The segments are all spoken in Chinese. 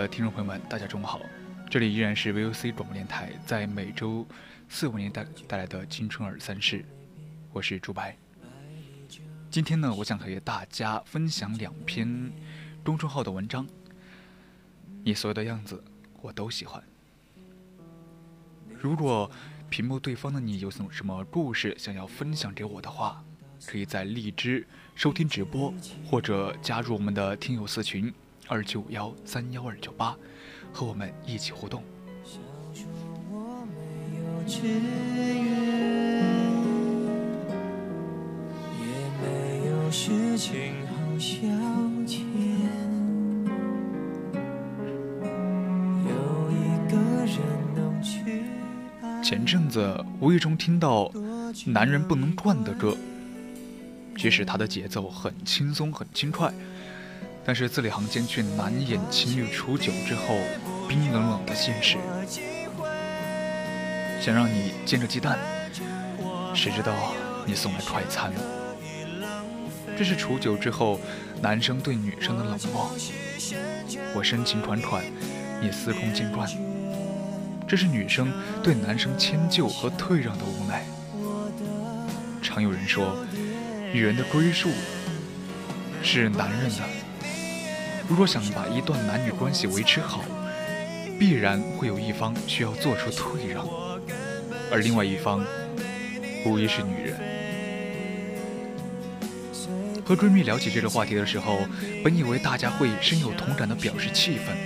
的听众朋友们，大家中午好，这里依然是 VOC 广播电台，在每周四为您带带来的青春二三事，我是朱白。今天呢，我想和大家分享两篇公众号的文章。你所有的样子，我都喜欢。如果屏幕对方的你有什么故事想要分享给我的话，可以在荔枝收听直播，或者加入我们的听友四群。二九幺三幺二九八，和我们一起互动。前阵子无意中听到《男人不能惯》的歌，即使它的节奏很轻松、很轻快。但是字里行间却难掩情侣处久之后冰冷冷的现实。想让你煎着鸡蛋，谁知道你送来快餐。这是处久之后男生对女生的冷漠。我深情款款，你司空见惯。这是女生对男生迁就和退让的无奈。常有人说，女人的归宿是男人的。如果想把一段男女关系维持好，必然会有一方需要做出退让，而另外一方无疑是女人。和闺蜜聊起这个话题的时候，本以为大家会深有同感的表示气愤，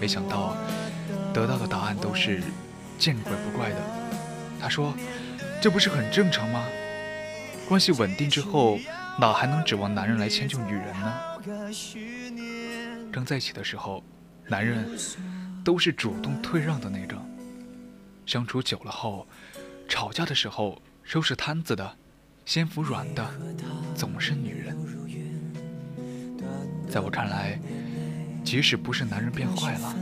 没想到得到的答案都是见怪不怪的。她说：“这不是很正常吗？关系稳定之后，哪还能指望男人来迁就女人呢？”刚在一起的时候，男人都是主动退让的那种；相处久了后，吵架的时候收拾摊子的、先服软的，总是女人。在我看来，即使不是男人变坏了，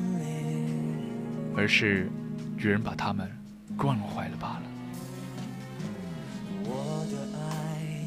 而是女人把他们惯坏了罢了。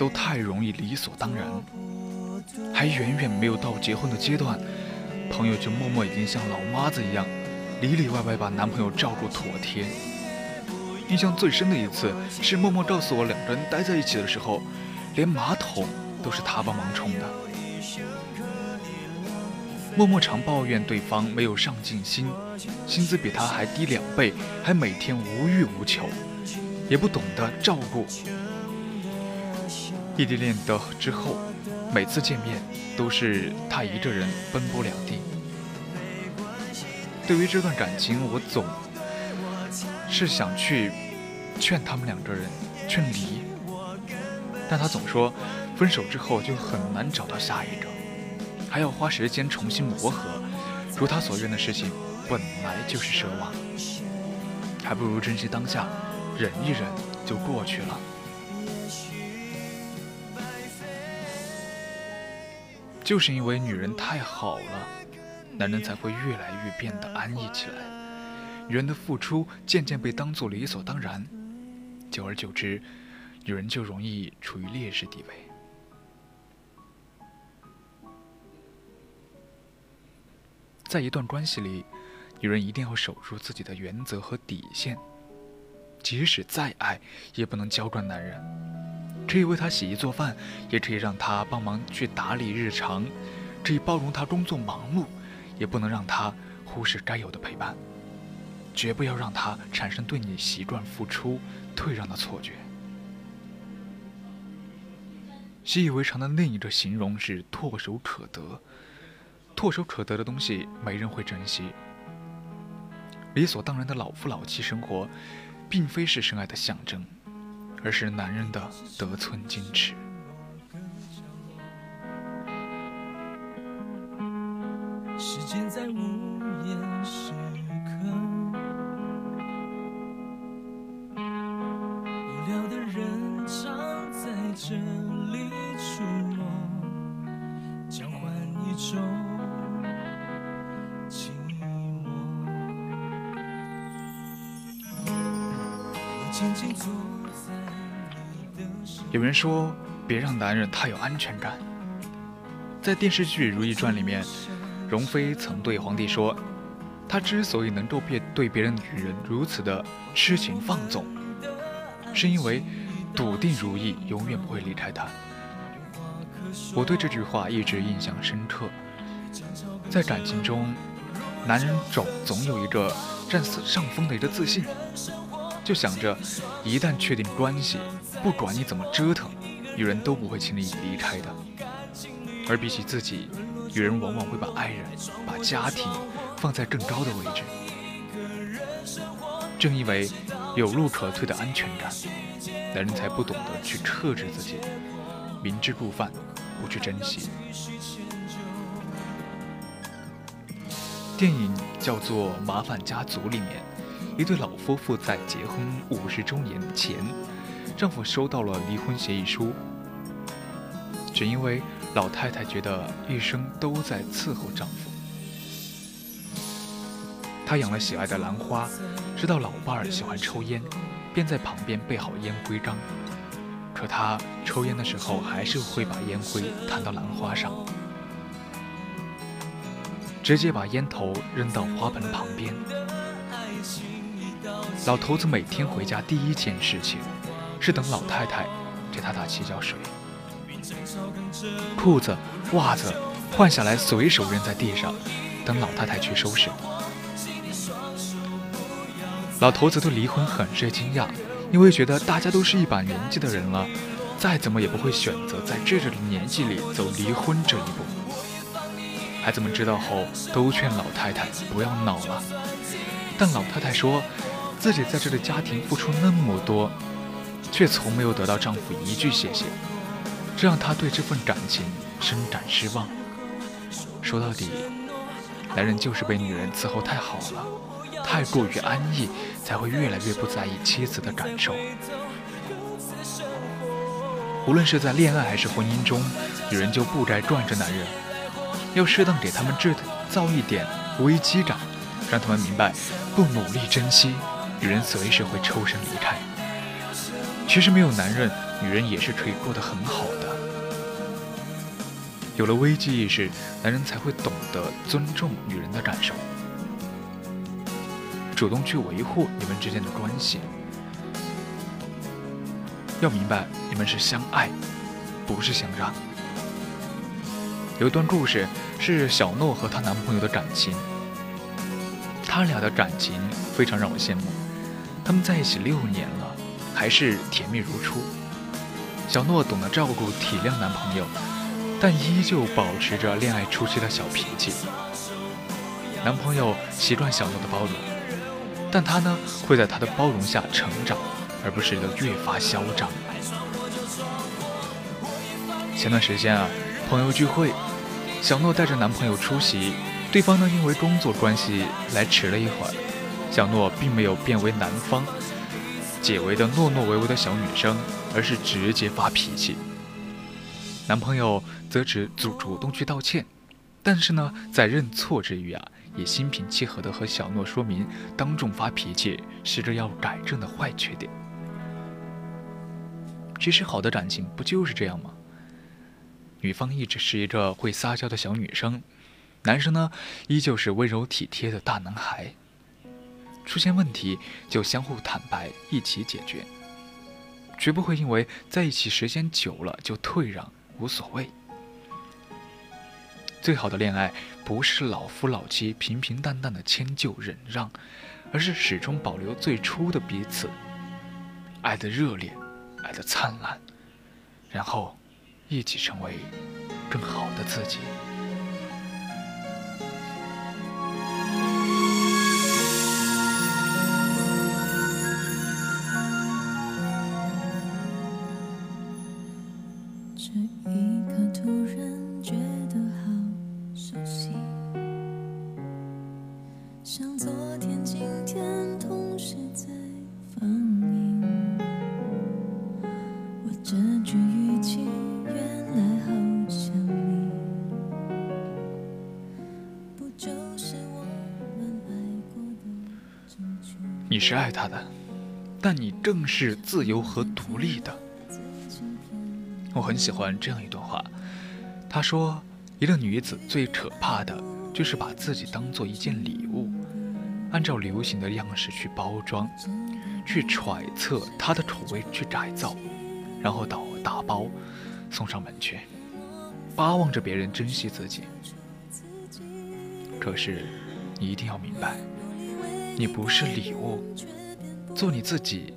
都太容易理所当然，还远远没有到结婚的阶段。朋友就默默已经像老妈子一样，里里外外把男朋友照顾妥帖。印象最深的一次是默默告诉我，两个人待在一起的时候，连马桶都是他帮忙冲的。默默常抱怨对方没有上进心，薪资比他还低两倍，还每天无欲无求，也不懂得照顾。异地恋的之后。每次见面都是他一个人奔波两地。对于这段感情，我总是想去劝他们两个人劝离，但他总说分手之后就很难找到下一个。还要花时间重新磨合。如他所愿的事情本来就是奢望，还不如珍惜当下，忍一忍就过去了。就是因为女人太好了，男人才会越来越变得安逸起来。女人的付出渐渐被当作理所当然，久而久之，女人就容易处于劣势地位。在一段关系里，女人一定要守住自己的原则和底线，即使再爱，也不能娇惯男人。可以为他洗衣做饭，也可以让他帮忙去打理日常，可以包容他工作忙碌，也不能让他忽视该有的陪伴。绝不要让他产生对你习惯付出、退让的错觉。习以为常的另一个形容是唾手可得。唾手可得的东西，没人会珍惜。理所当然的老夫老妻生活，并非是深爱的象征，而是男人的得寸进尺。人说，别让男人太有安全感。在电视剧《如懿传》里面，容妃曾对皇帝说，她之所以能够别对别人女人如此的痴情放纵，是因为。笃定如意，永远不会离开他。我对这句话一直印象深刻。在感情中，男人总总有一个占上风的一个自信，就想着一旦确定关系，不管你怎么折腾，女人都不会轻易离开的。而比起自己，女人往往会把爱人、把家庭放在更高的位置。正因为有路可退的安全感。男人才不懂得去克制自己，明知故犯，不去珍惜。电影叫做《麻烦家族》里面，一对老夫妇在结婚五十周年前，丈夫收到了离婚协议书，只因为老太太觉得一生都在伺候丈夫。她养了喜爱的兰花，知道老伴儿喜欢抽烟。便在旁边备好烟灰缸，可他抽烟的时候还是会把烟灰弹到兰花上，直接把烟头扔到花盆旁边。老头子每天回家第一件事情是等老太太给他打洗脚水，裤子、袜子换下来随手扔在地上，等老太太去收拾。老头子对离婚很是惊讶，因为觉得大家都是一把年纪的人了，再怎么也不会选择在这个年纪里走离婚这一步。孩子们知道后都劝老太太不要恼了，但老太太说自己在这个家庭付出那么多，却从没有得到丈夫一句谢谢，这让她对这份感情深感失望。说到底，男人就是被女人伺候太好了。太过于安逸，才会越来越不在意妻子的感受。无论是在恋爱还是婚姻中，女人就不该惯着男人，要适当给他们制造一点危机感，让他们明白，不努力珍惜，女人随时会抽身离开。其实没有男人，女人也是可以过得很好的。有了危机意识，男人才会懂得尊重女人的感受。主动去维护你们之间的关系，要明白你们是相爱，不是相让。有一段故事是小诺和她男朋友的感情，他俩的感情非常让我羡慕。他们在一起六年了，还是甜蜜如初。小诺懂得照顾体谅男朋友，但依旧保持着恋爱初期的小脾气。男朋友习惯小诺的包容。但他呢，会在他的包容下成长，而不是越发嚣张。前段时间啊，朋友聚会，小诺带着男朋友出席，对方呢因为工作关系来迟了一会儿。小诺并没有变为男方解围的懦懦唯唯的小女生，而是直接发脾气。男朋友则只主主动去道歉，但是呢，在认错之余啊，也心平气和的和小诺说明，当众发脾气是着要改正的坏缺点。其实好的感情不就是这样吗？女方一直是一个会撒娇的小女生，男生呢依旧是温柔体贴的大男孩。出现问题就相互坦白，一起解决，绝不会因为在一起时间久了就退让，无所谓。最好的恋爱不是老夫老妻平平淡淡的迁就忍让，而是始终保留最初的彼此，爱的热烈，爱的灿烂，然后一起成为更好的自己。像昨天今天同时在放映。这句语气原来好像你不就是我们爱过的证据你是爱他的但你更是自由和独立的。我很喜欢这样一段话他说一个女子最可怕的就是把自己当做一件礼物，按照流行的样式去包装，去揣测她的口味去改造，然后打打包送上门去，巴望着别人珍惜自己。可是，你一定要明白。”你不是礼物，做你自己，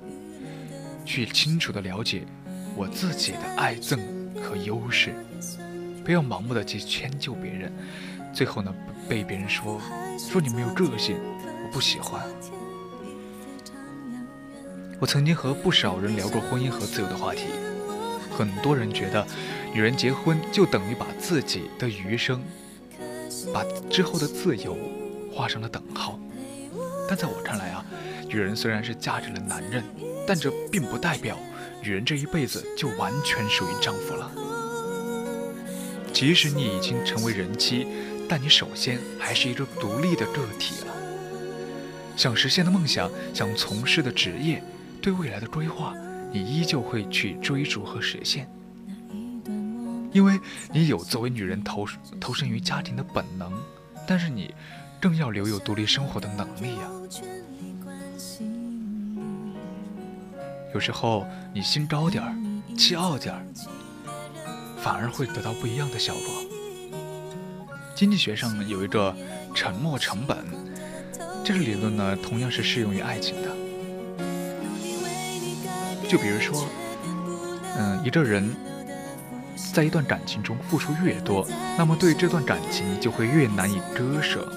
去清楚的了解我自己的爱憎和优势，不要盲目的去迁就别人，最后呢被别人说说你没有个性，我不喜欢。我曾经和不少人聊过婚姻和自由的话题，很多人觉得女人结婚就等于把自己的余生，把之后的自由画上了等号。但在我看来啊，女人虽然是嫁给了男人，但这并不代表女人这一辈子就完全属于丈夫了。即使你已经成为人妻，但你首先还是一个独立的个体了。想实现的梦想，想从事的职业，对未来的规划，你依旧会去追逐和实现，因为你有作为女人投投身于家庭的本能，但是你。更要留有独立生活的能力呀。有时候你心高点儿，气傲点儿，反而会得到不一样的效果。经济学上有一个沉没成本，这个理论呢，同样是适用于爱情的。就比如说，嗯，一个人在一段感情中付出越多，那么对这段感情就会越难以割舍。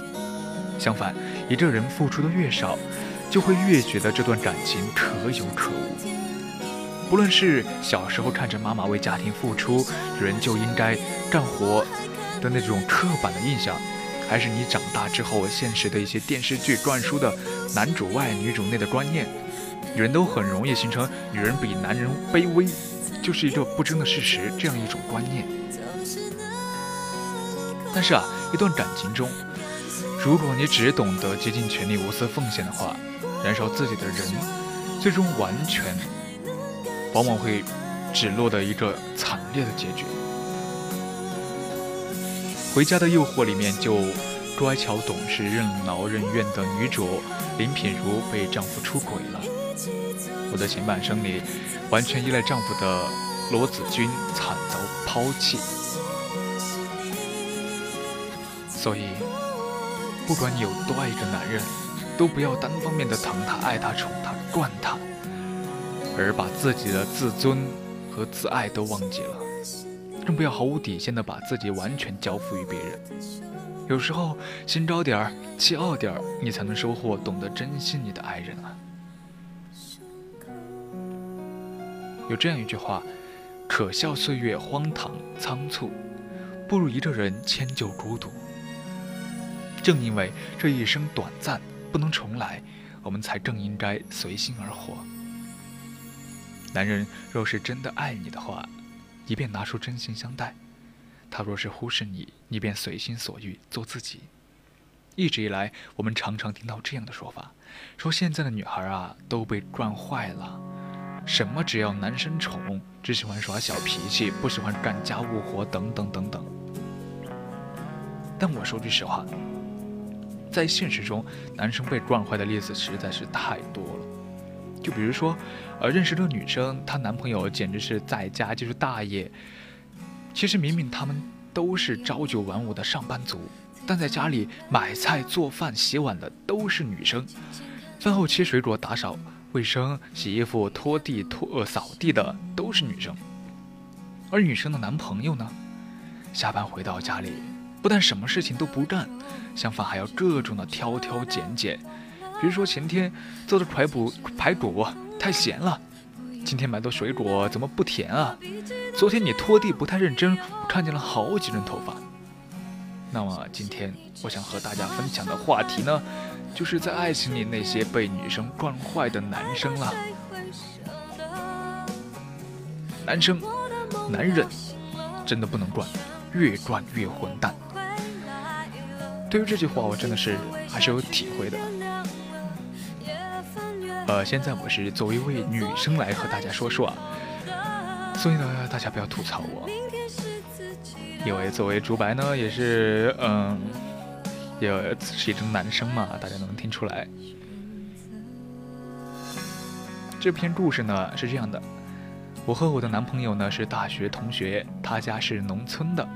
相反，一个人付出的越少，就会越觉得这段感情可有可无。不论是小时候看着妈妈为家庭付出，人就应该干活的那种刻板的印象，还是你长大之后现实的一些电视剧灌输的男主外女主内的观念，人都很容易形成女人比男人卑微，就是一个不争的事实这样一种观念。但是啊，一段感情中，如果你只懂得竭尽全力、无私奉献的话，燃烧自己的人，最终完全往往会只落得一个惨烈的结局。《回家的诱惑》里面就乖巧懂事、任劳任怨的女主林品如被丈夫出轨了。我的前半生里，完全依赖丈夫的罗子君惨遭抛弃，所以。不管你有多爱一个男人，都不要单方面的疼他、爱他、宠他、惯他，而把自己的自尊和自爱都忘记了，更不要毫无底线的把自己完全交付于别人。有时候心高点儿、气傲点儿，你才能收获懂得珍惜你的爱人啊。有这样一句话：可笑岁月荒唐仓促，不如一个人迁就孤独。正因为这一生短暂，不能重来，我们才更应该随心而活。男人若是真的爱你的话，你便拿出真心相待；他若是忽视你，你便随心所欲做自己。一直以来，我们常常听到这样的说法，说现在的女孩啊都被惯坏了，什么只要男生宠，只喜欢耍小脾气，不喜欢干家务活，等等等等。但我说句实话，在现实中，男生被惯坏的例子实在是太多了。就比如说，呃，认识的女生，她男朋友简直是在家就是大爷，其实明明他们都是朝九晚五的上班族。但在家里买菜、做饭、洗碗的都是女生，饭后切水果、打扫卫生、洗衣服、拖地、拖呃扫地的都是女生。而女生的男朋友呢，下班回到家里，不但什么事情都不干，相反还要各种的挑挑拣拣。比如说前天做的排骨排骨太咸了，今天买的水果怎么不甜啊？昨天你拖地不太认真，我看见了好几根头发。那么今天我想和大家分享的话题呢，就是在爱情里那些被女生惯坏的男生了。男生，男人真的不能惯，越惯越混蛋。对于这句话，我真的是还是有体会的。呃，现在我是作为一位女生来和大家说说啊，所以呢，大家不要吐槽我。因为作为竹白呢，也是嗯，也是一种男生嘛，大家能听出来。这篇故事呢是这样的：我和我的男朋友呢是大学同学，他家是农村的，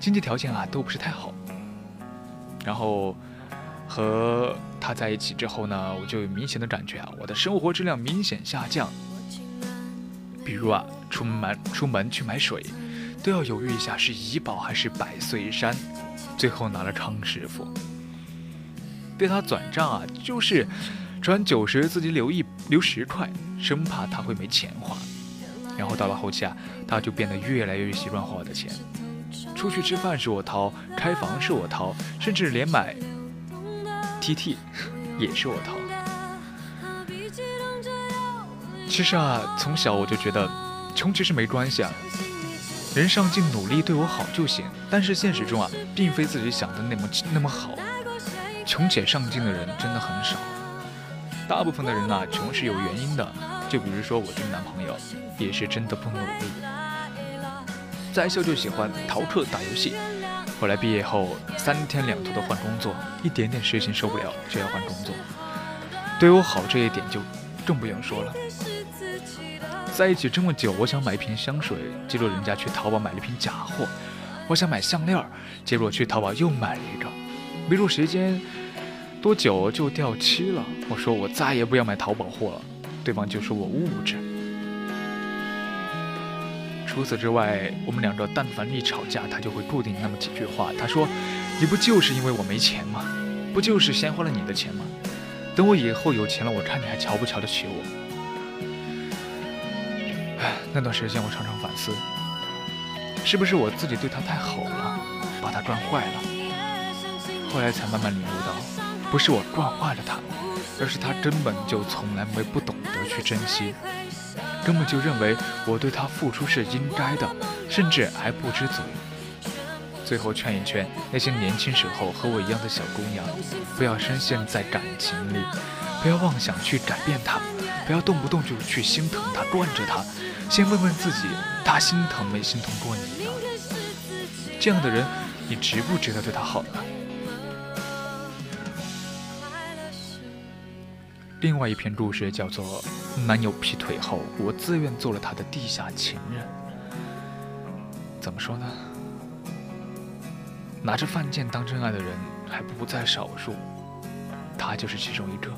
经济条件啊都不是太好。然后和他在一起之后呢，我就有明显的感觉啊，我的生活质量明显下降。比如啊，出门出门去买水。都要犹豫一下是怡宝还是百岁山，最后拿了康师傅。对他转账啊，就是转九十自己留一留十块，生怕他会没钱花。然后到了后期啊，他就变得越来越习惯花我的钱，出去吃饭是我掏，开房是我掏，甚至连买 TT 也是我掏。其实啊，从小我就觉得穷其实没关系啊。人上进努力对我好就行，但是现实中啊，并非自己想的那么那么好。穷且上进的人真的很少，大部分的人啊，穷是有原因的。就比如说我这个男朋友，也是真的不努力，在校就喜欢逃课打游戏，后来毕业后三天两头的换工作，一点点事情受不了就要换工作。对我好这一点就更不用说了。在一起这么久，我想买一瓶香水，结果人家去淘宝买了一瓶假货；我想买项链，结果去淘宝又买了一个，没入时间多久就掉漆了。我说我再也不要买淘宝货了，对方就说我物质。除此之外，我们两个但凡一吵架，他就会固定那么几句话。他说：“你不就是因为我没钱吗？不就是先花了你的钱吗？等我以后有钱了，我看你还瞧不瞧得起我。”那段时间，我常常反思，是不是我自己对他太好了，把他惯坏了。后来才慢慢领悟到，不是我惯坏了他，而是他根本就从来没不懂得去珍惜，根本就认为我对他付出是应该的，甚至还不知足。最后劝一劝那些年轻时候和我一样的小姑娘，不要深陷在感情里，不要妄想去改变他，不要动不动就去心疼他、惯着他。先问问自己，他心疼没心疼过你呢？这样的人，你值不值得对他好呢？另外一篇故事叫做《男友劈腿后，我自愿做了他的地下情人》。怎么说呢？拿着犯贱当真爱的人还不在少数，他就是其中一个。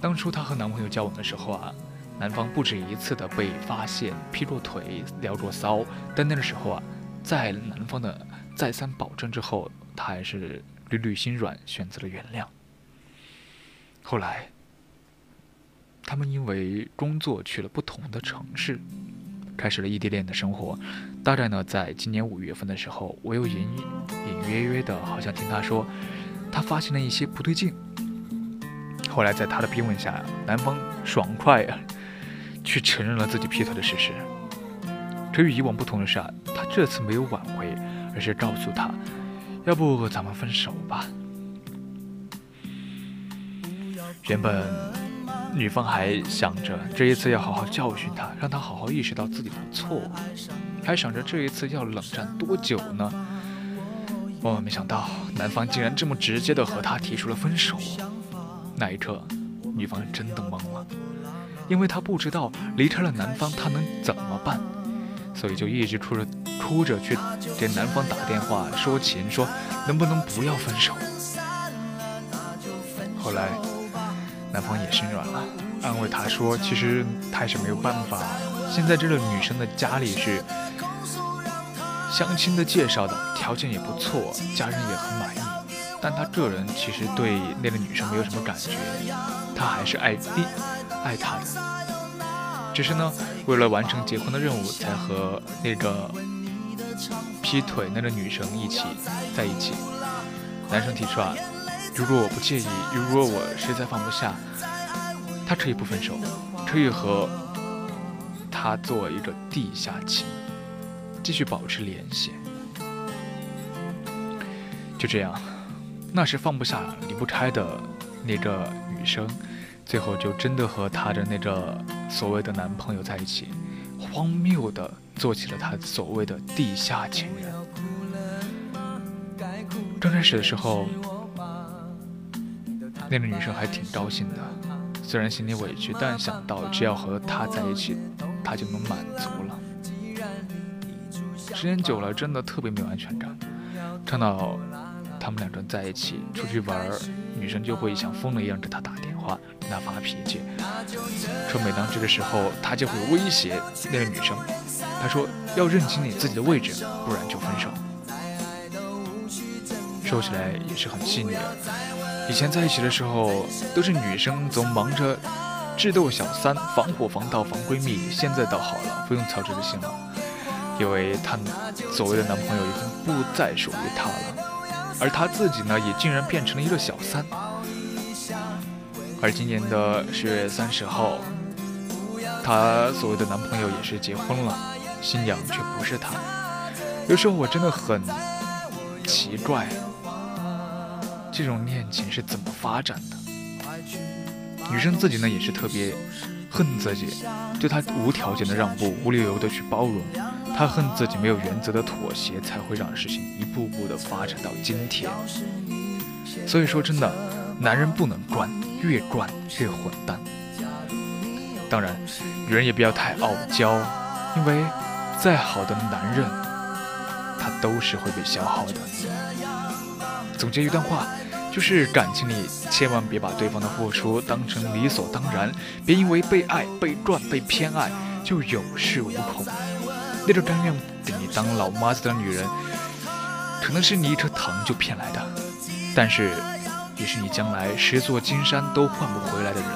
当初她和男朋友交往的时候啊。男方不止一次的被发现劈过腿、聊过骚，但那个时候啊，在男方的再三保证之后，她还是屡屡心软，选择了原谅。后来，他们因为工作去了不同的城市，开始了异地恋的生活。大概呢，在今年五月份的时候，我又隐隐约约的，好像听他说，他发现了一些不对劲。后来在他的逼问下，男方爽快啊，去承认了自己劈腿的事实。可与以往不同的是啊，他这次没有挽回，而是告诉他，要不咱们分手吧。原本女方还想着这一次要好好教训他，让他好好意识到自己的错误，还想着这一次要冷战多久呢？万万没想到，男方竟然这么直接的和他提出了分手。那一刻，女方真的懵了，因为她不知道离开了男方她能怎么办，所以就一直哭着哭着去给男方打电话说情，说能不能不要分手。后来。方也心软了，安慰他说：“其实他也是没有办法。现在这个女生的家里是相亲的介绍的，条件也不错，家人也很满意。但他个人其实对那个女生没有什么感觉，他还是爱丽爱她的。只是呢，为了完成结婚的任务，才和那个劈腿那个女生一起在一起。男生提出啊。”如果我不介意，如果我实在放不下，他可以不分手，可以和他做一个地下情，继续保持联系。就这样，那是放不下、离不开的那个女生，最后就真的和她的那个所谓的男朋友在一起，荒谬的做起了他所谓的地下情人。刚开始的时候。那个女生还挺高兴的，虽然心里委屈，但想到只要和他在一起，他就能满足了。时间久了，真的特别没有安全感。看到他们两个人在一起出去玩，女生就会像疯了一样给他打电话，跟他发脾气。可每当这个时候，他就会威胁那个女生，他说要认清你自己的位置，不然就分手。说起来也是很细腻。以前在一起的时候，都是女生总忙着智斗小三、防火防盗防闺蜜。现在倒好了，不用操这个心了，因为她所谓的男朋友已经不再属于她了，而她自己呢，也竟然变成了一个小三。而今年的十月三十号，她所谓的男朋友也是结婚了，新娘却不是她。有时候我真的很奇怪。这种恋情是怎么发展的？女生自己呢也是特别恨自己，对他无条件的让步，无理由的去包容。她恨自己没有原则的妥协，才会让事情一步步的发展到今天。所以说真的，男人不能惯，越惯越混蛋。当然，女人也不要太傲娇，因为再好的男人，他都是会被消耗的。总结一段话。就是感情里，千万别把对方的付出当成理所当然，别因为被爱、被赚、被偏爱就有恃无恐。那个甘愿给你当老妈子的女人，可能是你一颗糖就骗来的，但是也是你将来十座金山都换不回来的人。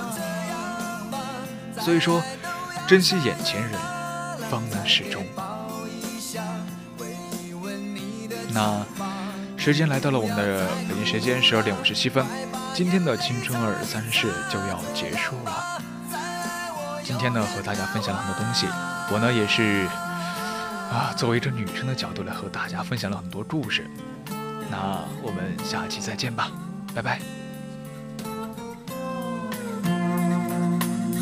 所以说，珍惜眼前人，方能始终。那。时间来到了我们的北京时间十二点五十七分，今天的青春二三事就要结束了。今天呢，和大家分享了很多东西，我呢也是啊，作为一个女生的角度来和大家分享了很多故事。那我们下期再见吧，拜拜。